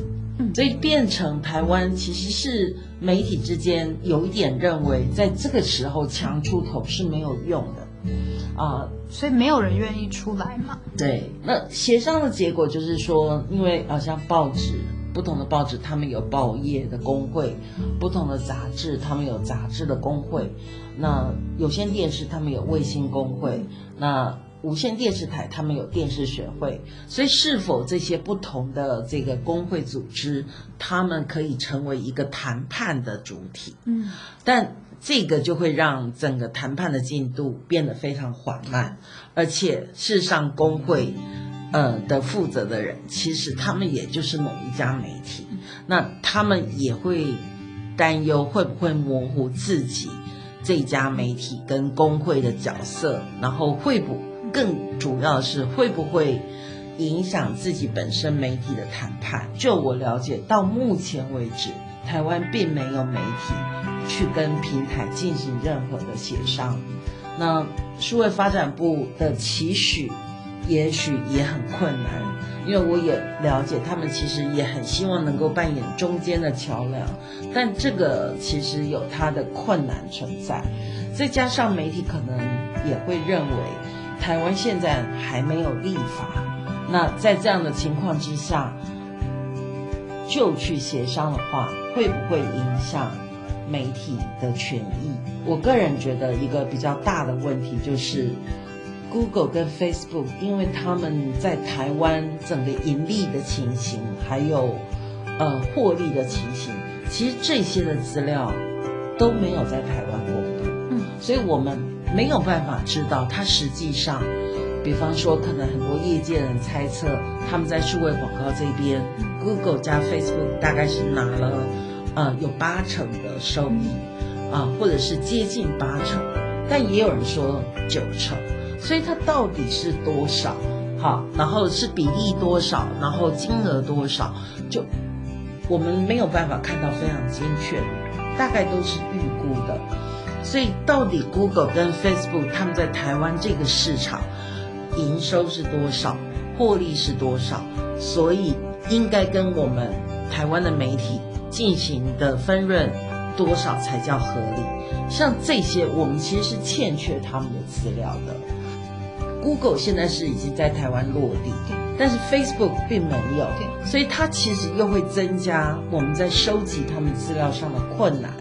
所以变成台湾其实是媒体之间有一点认为，在这个时候强出头是没有用的，啊，所以没有人愿意出来嘛。对，那协商的结果就是说，因为好像报纸。不同的报纸，他们有报业的工会；不同的杂志，他们有杂志的工会。那有线电视，他们有卫星工会；那无线电视台，他们有电视学会。所以，是否这些不同的这个工会组织，他们可以成为一个谈判的主体？嗯，但这个就会让整个谈判的进度变得非常缓慢，而且事实上工会。呃的负责的人，其实他们也就是某一家媒体，那他们也会担忧会不会模糊自己这家媒体跟工会的角色，然后会不更主要的是会不会影响自己本身媒体的谈判？就我了解到目前为止，台湾并没有媒体去跟平台进行任何的协商。那数位发展部的期许。也许也很困难，因为我也了解他们，其实也很希望能够扮演中间的桥梁，但这个其实有它的困难存在。再加上媒体可能也会认为，台湾现在还没有立法，那在这样的情况之下，就去协商的话，会不会影响媒体的权益？我个人觉得一个比较大的问题就是。Google 跟 Facebook，因为他们在台湾整个盈利的情形，还有呃获利的情形，其实这些的资料都没有在台湾公布，嗯，所以我们没有办法知道它实际上，比方说，可能很多业界人猜测，他们在数位广告这边，Google 加 Facebook 大概是拿了呃有八成的收益，啊，或者是接近八成，但也有人说九成。所以它到底是多少？好，然后是比例多少？然后金额多少？就我们没有办法看到非常精确，大概都是预估的。所以到底 Google 跟 Facebook 他们在台湾这个市场营收是多少？获利是多少？所以应该跟我们台湾的媒体进行的分润多少才叫合理？像这些，我们其实是欠缺他们的资料的。Google 现在是已经在台湾落地，但是 Facebook 并没有，所以它其实又会增加我们在收集他们资料上的困难。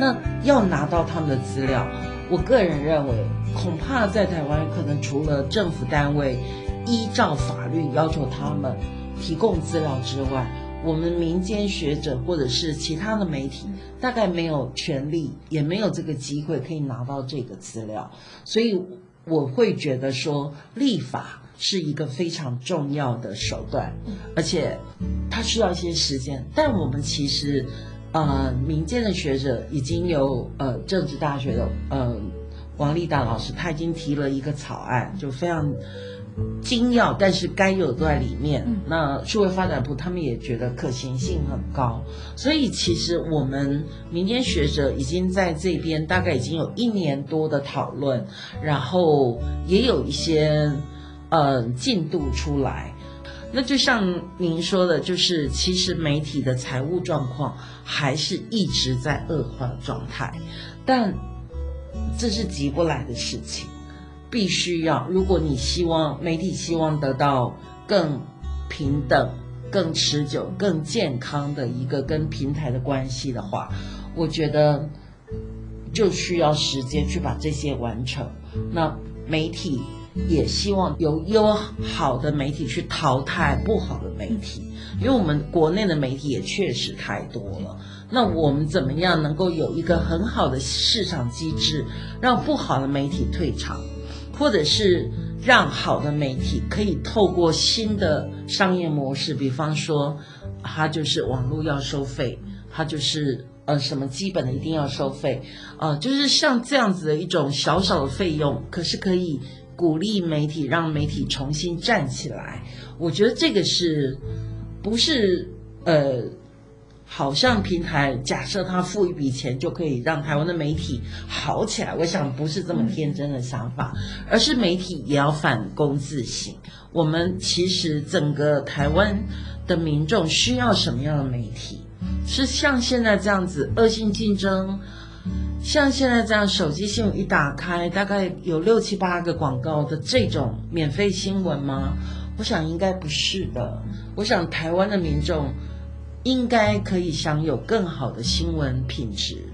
那要拿到他们的资料，我个人认为，恐怕在台湾可能除了政府单位依照法律要求他们提供资料之外，我们民间学者或者是其他的媒体，大概没有权利，也没有这个机会可以拿到这个资料，所以。我会觉得说，立法是一个非常重要的手段，而且它需要一些时间。但我们其实，呃，民间的学者已经有呃政治大学的呃王立达老师，他已经提了一个草案，就非常。精要，但是该有都在里面。那数位发展部他们也觉得可行性很高，所以其实我们民间学者已经在这边大概已经有一年多的讨论，然后也有一些呃进度出来。那就像您说的，就是其实媒体的财务状况还是一直在恶化的状态，但这是急不来的事情。必须要，如果你希望媒体希望得到更平等、更持久、更健康的一个跟平台的关系的话，我觉得就需要时间去把这些完成。那媒体也希望有优好的媒体去淘汰不好的媒体，因为我们国内的媒体也确实太多了。那我们怎么样能够有一个很好的市场机制，让不好的媒体退场？或者是让好的媒体可以透过新的商业模式，比方说，它就是网络要收费，它就是呃什么基本的一定要收费，呃，就是像这样子的一种小小的费用，可是可以鼓励媒体，让媒体重新站起来。我觉得这个是不是呃？好像平台假设他付一笔钱就可以让台湾的媒体好起来，我想不是这么天真的想法，而是媒体也要反躬自省。我们其实整个台湾的民众需要什么样的媒体？是像现在这样子恶性竞争，像现在这样手机新闻一打开，大概有六七八个广告的这种免费新闻吗？我想应该不是的。我想台湾的民众。应该可以享有更好的新闻品质，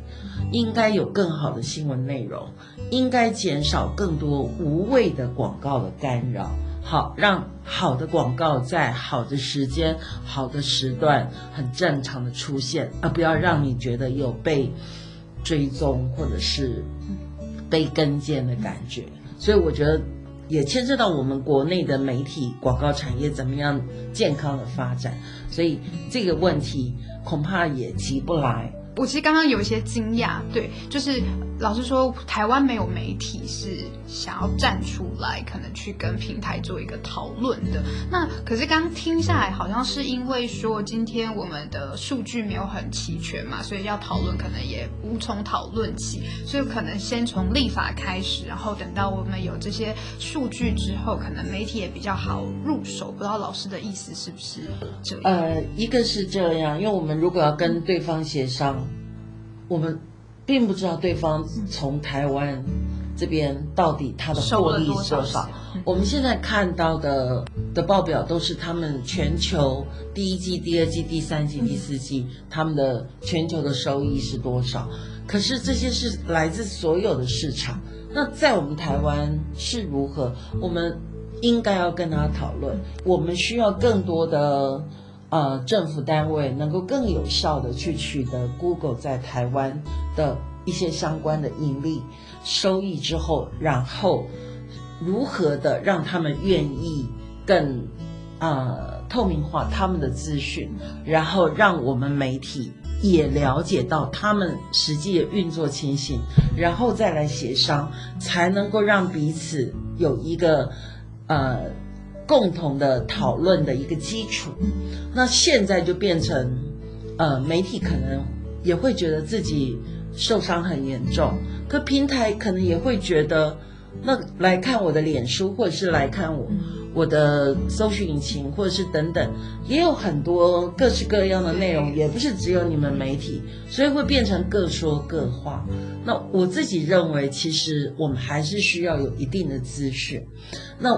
应该有更好的新闻内容，应该减少更多无谓的广告的干扰，好让好的广告在好的时间、好的时段很正常的出现，而不要让你觉得有被追踪或者是被跟监的感觉。所以我觉得。也牵涉到我们国内的媒体广告产业怎么样健康的发展，所以这个问题恐怕也急不来。我其实刚刚有一些惊讶，对，就是老实说，台湾没有媒体是想要站出来，可能去跟平台做一个讨论的。那可是刚听下来，好像是因为说今天我们的数据没有很齐全嘛，所以要讨论可能也无从讨论起，所以可能先从立法开始，然后等到我们有这些数据之后，可能媒体也比较好入手。不知道老师的意思是不是这样？呃，一个是这样，因为我们如果要跟对方协商。我们并不知道对方从台湾这边到底他的获利是多少。我们现在看到的的报表都是他们全球第一季、第二季、第三季、第四季他们的全球的收益是多少。可是这些是来自所有的市场。那在我们台湾是如何？我们应该要跟他讨论。我们需要更多的。呃，政府单位能够更有效的去取得 Google 在台湾的一些相关的盈利收益之后，然后如何的让他们愿意更呃透明化他们的资讯，然后让我们媒体也了解到他们实际的运作情形，然后再来协商，才能够让彼此有一个呃。共同的讨论的一个基础，那现在就变成，呃，媒体可能也会觉得自己受伤很严重，可平台可能也会觉得，那来看我的脸书或者是来看我我的搜寻引擎或者是等等，也有很多各式各样的内容，也不是只有你们媒体，所以会变成各说各话。那我自己认为，其实我们还是需要有一定的资讯。那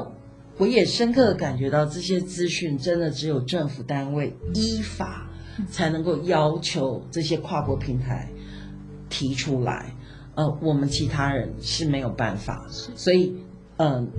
我也深刻的感觉到，这些资讯真的只有政府单位依法才能够要求这些跨国平台提出来。呃，我们其他人是没有办法，所以，嗯，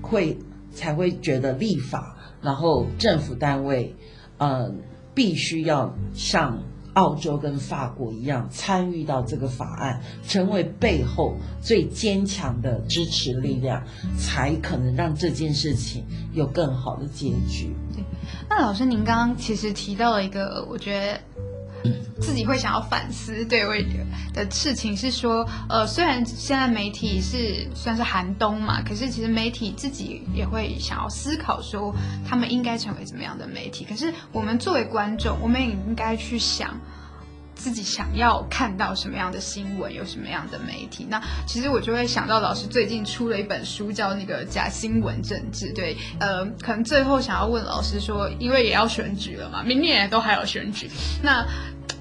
会才会觉得立法，然后政府单位，嗯，必须要像澳洲跟法国一样参与到这个法案，成为背后最坚强的支持力量，才可能让这件事情有更好的结局。对，那老师，您刚刚其实提到了一个，我觉得。自己会想要反思，对我的事情是说，呃，虽然现在媒体是算是寒冬嘛，可是其实媒体自己也会想要思考说，他们应该成为怎么样的媒体。可是我们作为观众，我们也应该去想。自己想要看到什么样的新闻，有什么样的媒体？那其实我就会想到老师最近出了一本书，叫那个假新闻政治。对，呃，可能最后想要问老师说，因为也要选举了嘛，明年都还有选举，那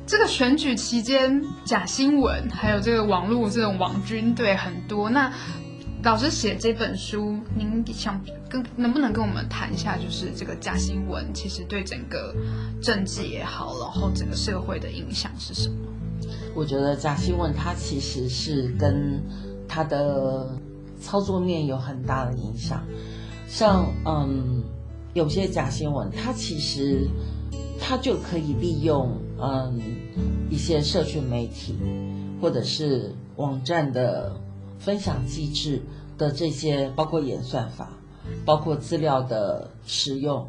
这个选举期间假新闻还有这个网络这种网军对很多，那。老师写这本书，您想跟能不能跟我们谈一下，就是这个假新闻其实对整个政治也好，然后整个社会的影响是什么？我觉得假新闻它其实是跟它的操作面有很大的影响。像嗯，有些假新闻，它其实它就可以利用嗯一些社群媒体或者是网站的。分享机制的这些，包括演算法，包括资料的使用，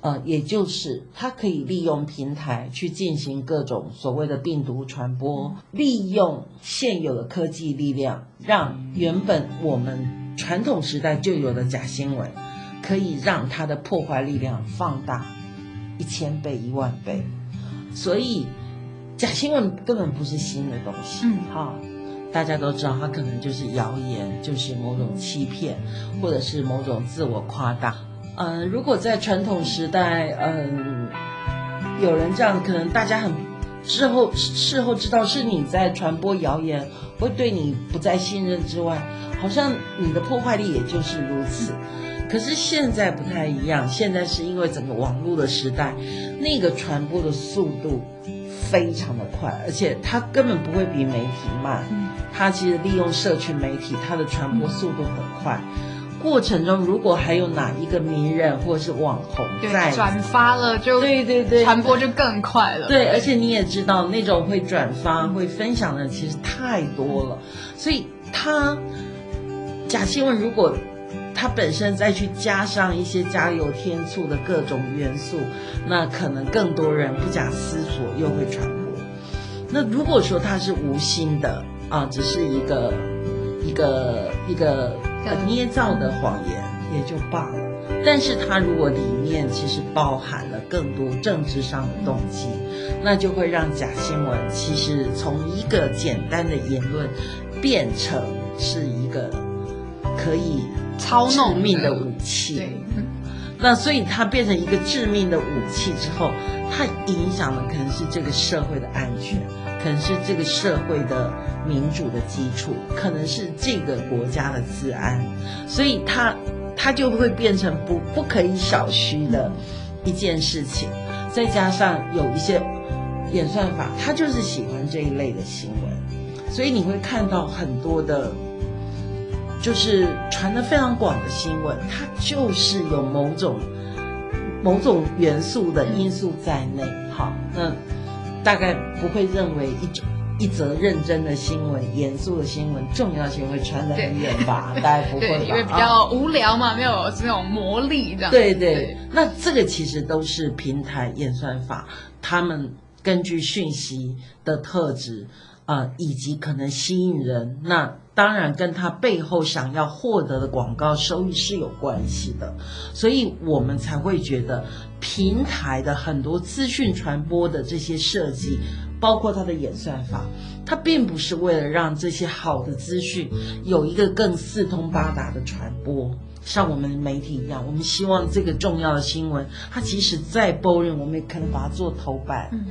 呃，也就是它可以利用平台去进行各种所谓的病毒传播，利用现有的科技力量，让原本我们传统时代就有的假新闻，可以让它的破坏力量放大一千倍、一万倍。所以，假新闻根本不是新的东西，嗯，好。大家都知道，它可能就是谣言，就是某种欺骗，或者是某种自我夸大。嗯，如果在传统时代，嗯，有人这样，可能大家很事后事后知道是你在传播谣言，会对你不再信任之外，好像你的破坏力也就是如此。可是现在不太一样，现在是因为整个网络的时代，那个传播的速度。非常的快，而且它根本不会比媒体慢。它其实利用社群媒体，它的传播速度很快。过程中如果还有哪一个名人或者是网红在转发了，就对对对，传播就更快了。对，而且你也知道，那种会转发、会分享的其实太多了。所以他假新闻如果。他本身再去加上一些加油添醋的各种元素，那可能更多人不假思索又会传播。那如果说他是无心的啊，只是一个一个一个捏造的谎言也就罢了。但是它如果里面其实包含了更多政治上的动机，那就会让假新闻其实从一个简单的言论变成是一个可以。操弄命的武器，那所以它变成一个致命的武器之后，它影响的可能是这个社会的安全，可能是这个社会的民主的基础，可能是这个国家的治安，所以它它就会变成不不可以小觑的一件事情。再加上有一些演算法，它就是喜欢这一类的新闻，所以你会看到很多的。就是传的非常广的新闻，它就是有某种某种元素的因素在内。好，那大概不会认为一种一则认真的新闻、严肃的新闻重要性会传得很远吧？大概不会吧？因为比较无聊嘛，没有这种魔力这样。对对，那这个其实都是平台演算法，他们根据讯息的特质啊，以及可能吸引人那。当然，跟他背后想要获得的广告收益是有关系的，所以我们才会觉得平台的很多资讯传播的这些设计，包括它的演算法，它并不是为了让这些好的资讯有一个更四通八达的传播，像我们媒体一样，我们希望这个重要的新闻，它即使再 boring，我们也可能把它做头版。嗯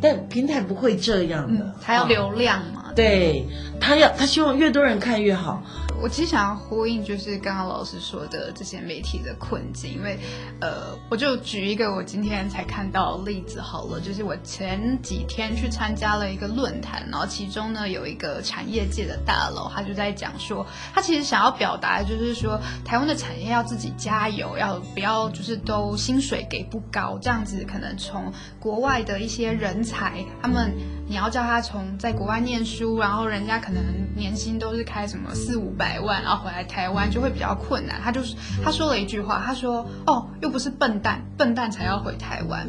但平台不会这样的嗯，，还有啊流量嘛？对它要它希望越多人看越好。我其实想要呼应，就是刚刚老师说的这些媒体的困境，因为，呃，我就举一个我今天才看到的例子好了，就是我前几天去参加了一个论坛，然后其中呢有一个产业界的大佬，他就在讲说，他其实想要表达的就是说，台湾的产业要自己加油，要不要就是都薪水给不高，这样子可能从国外的一些人才，他们你要叫他从在国外念书，然后人家可能年薪都是开什么四五百万，然后回来台湾就会比较困难。他就是他说了一句话，他说：“哦，又不是笨蛋，笨蛋才要回台湾。”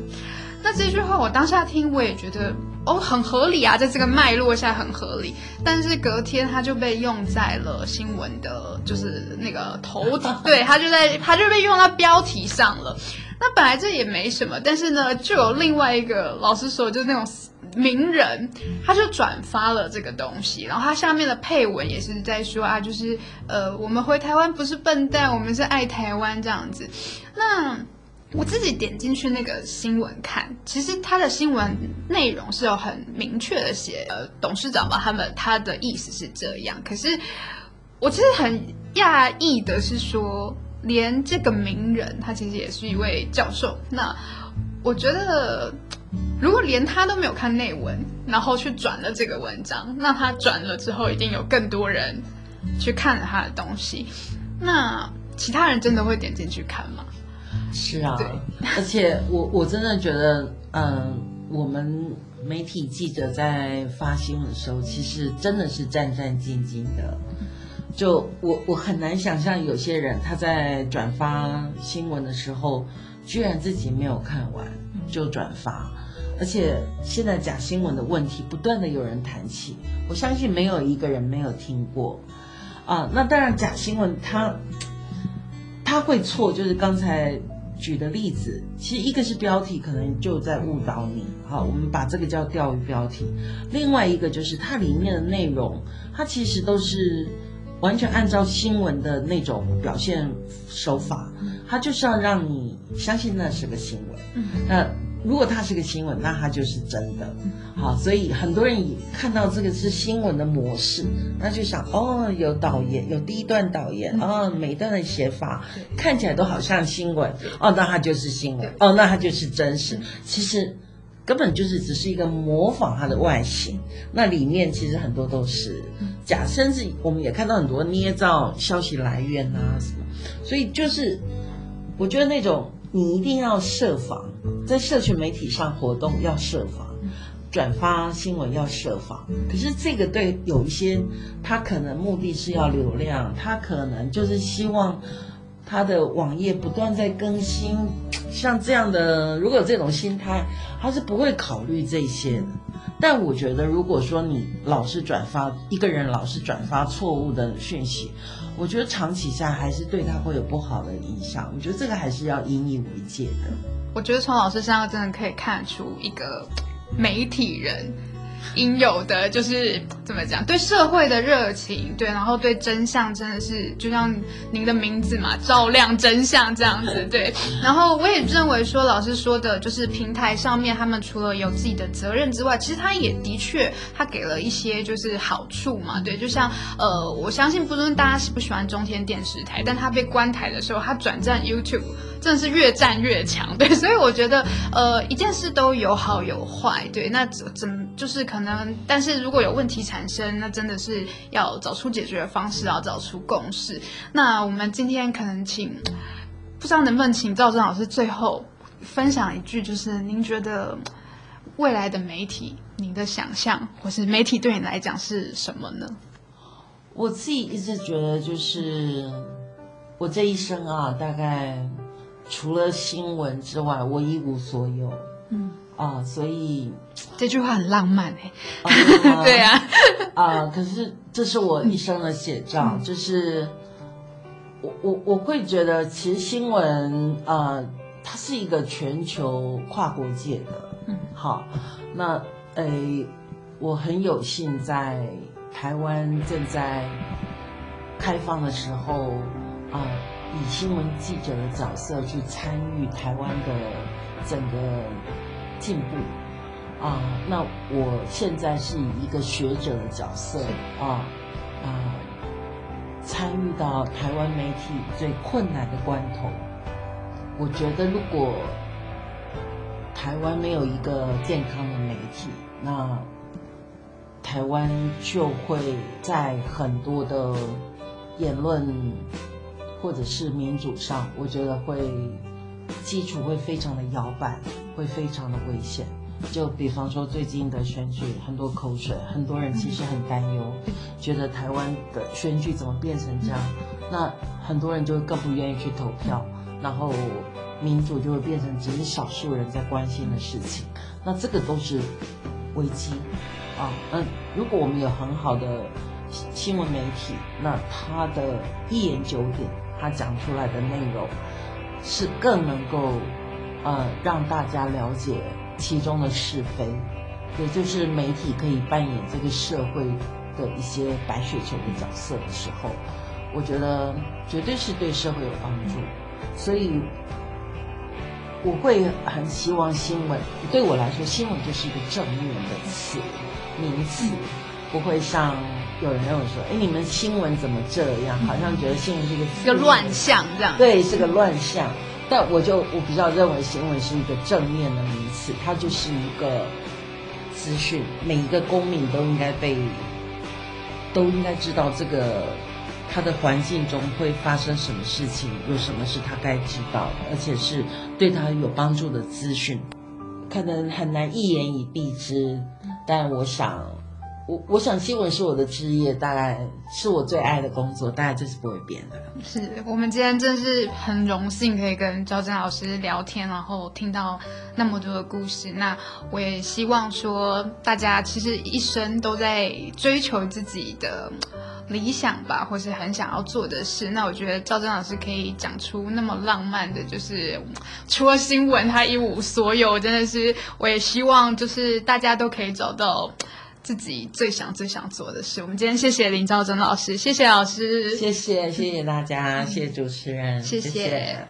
那这句话我当下听，我也觉得哦很合理啊，在这个脉络下很合理。但是隔天他就被用在了新闻的，就是那个头，对他就在他就被用到标题上了。那本来这也没什么，但是呢，就有另外一个老师说，就是那种名人，他就转发了这个东西，然后他下面的配文也是在说啊，就是呃，我们回台湾不是笨蛋，我们是爱台湾这样子。那我自己点进去那个新闻看，其实他的新闻内容是有很明确的写，呃，董事长吧，他们他的意思是这样，可是我其实很讶异的是说，连这个名人他其实也是一位教授，那我觉得。如果连他都没有看内文，然后去转了这个文章，那他转了之后，一定有更多人去看了他的东西。那其他人真的会点进去看吗？是啊对，而且我我真的觉得，嗯，我们媒体记者在发新闻的时候，其实真的是战战兢兢的。就我我很难想象有些人他在转发新闻的时候，居然自己没有看完就转发，而且现在假新闻的问题不断的有人谈起，我相信没有一个人没有听过。啊，那当然假新闻它它会错，就是刚才举的例子，其实一个是标题可能就在误导你，好，我们把这个叫钓鱼标题；另外一个就是它里面的内容，它其实都是完全按照新闻的那种表现手法，它就是要让你相信那是个新闻。嗯。那如果它是个新闻，那它就是真的。好，所以很多人以看到这个是新闻的模式，那就想哦，有导演，有第一段导演，哦，每一段的写法看起来都好像新闻，哦，那它就是新闻，哦，那它就是真实。其实根本就是只是一个模仿它的外形，那里面其实很多都是。假，甚至我们也看到很多捏造消息来源啊什么，所以就是我觉得那种你一定要设防，在社群媒体上活动要设防。转发新闻要设防，可是这个对有一些他可能目的是要流量，他可能就是希望他的网页不断在更新，像这样的，如果有这种心态，他是不会考虑这些的。但我觉得，如果说你老是转发一个人老是转发错误的讯息，我觉得长期下还是对他会有不好的影响。我觉得这个还是要引以为戒的。我觉得从老师身上真的可以看出一个媒体人应有的，就是怎么讲，对社会的热情，对，然后对真相真的是就像您的名字嘛，照亮真相这样子，对。然后我也认为说，老师说的就是平台上面他们除了有自己的责任之外，其实他也的确他给了一些就是好处嘛，对，就像呃，我相信不论大家喜不喜欢中天电视台，但他被关台的时候，他转战 YouTube。真的是越战越强，对，所以我觉得，呃，一件事都有好有坏，对，那怎怎就是可能，但是如果有问题产生，那真的是要找出解决的方式，要找出共识。那我们今天可能请，不知道能不能请赵正老师最后分享一句，就是您觉得未来的媒体，您的想象或是媒体对你来讲是什么呢？我自己一直觉得，就是我这一生啊，大概除了新闻之外，我一无所有。嗯，啊，所以。这句话很浪漫哎、啊 对啊，啊，可是这是我一生的写照，就是我我我会觉得，其实新闻呃，它是一个全球跨国界的，嗯，好，那诶，我很有幸在台湾正在开放的时候啊，以新闻记者的角色去参与台湾的整个进步啊。那我现在是以一个学者的角色啊啊，参与到台湾媒体最困难的关头。我觉得如果台湾没有一个健康的媒体，那台湾就会在很多的言论或者是民主上，我觉得会基础会非常的摇摆，会非常的危险。就比方说最近的选举，很多口水，很多人其实很担忧，觉得台湾的选举怎么变成这样？那很多人就更不愿意去投票，然后民主就会变成只是少数人在关心的事情。那这个都是危机啊。那如果我们有很好的新闻媒体，那他的一言九鼎，他讲出来的内容是更能够呃让大家了解。其中的是非，也就是媒体可以扮演这个社会的一些白雪球的角色的时候，我觉得绝对是对社会有帮助。所以我会很希望新闻对我来说，新闻就是一个正面的词名词，不会像有人认为说，哎，你们新闻怎么这样？好像觉得新闻是一个一个乱象这样。对，是个乱象。但我就我比较认为新闻是一个正面的名词，它就是一个资讯，每一个公民都应该被，都应该知道这个他的环境中会发生什么事情，有什么是他该知道的，而且是对他有帮助的资讯，可能很难一言以蔽之，但我想。我我想新闻是我的职业，大概是我最爱的工作，大概就是不会变的。是我们今天真是很荣幸可以跟赵真老师聊天，然后听到那么多的故事。那我也希望说，大家其实一生都在追求自己的理想吧，或是很想要做的事。那我觉得赵真老师可以讲出那么浪漫的，就是除了新闻，他一无所有。真的是，我也希望就是大家都可以找到。自己最想最想做的事。我们今天谢谢林兆珍老师，谢谢老师，谢谢谢谢大家，谢谢主持人，谢谢。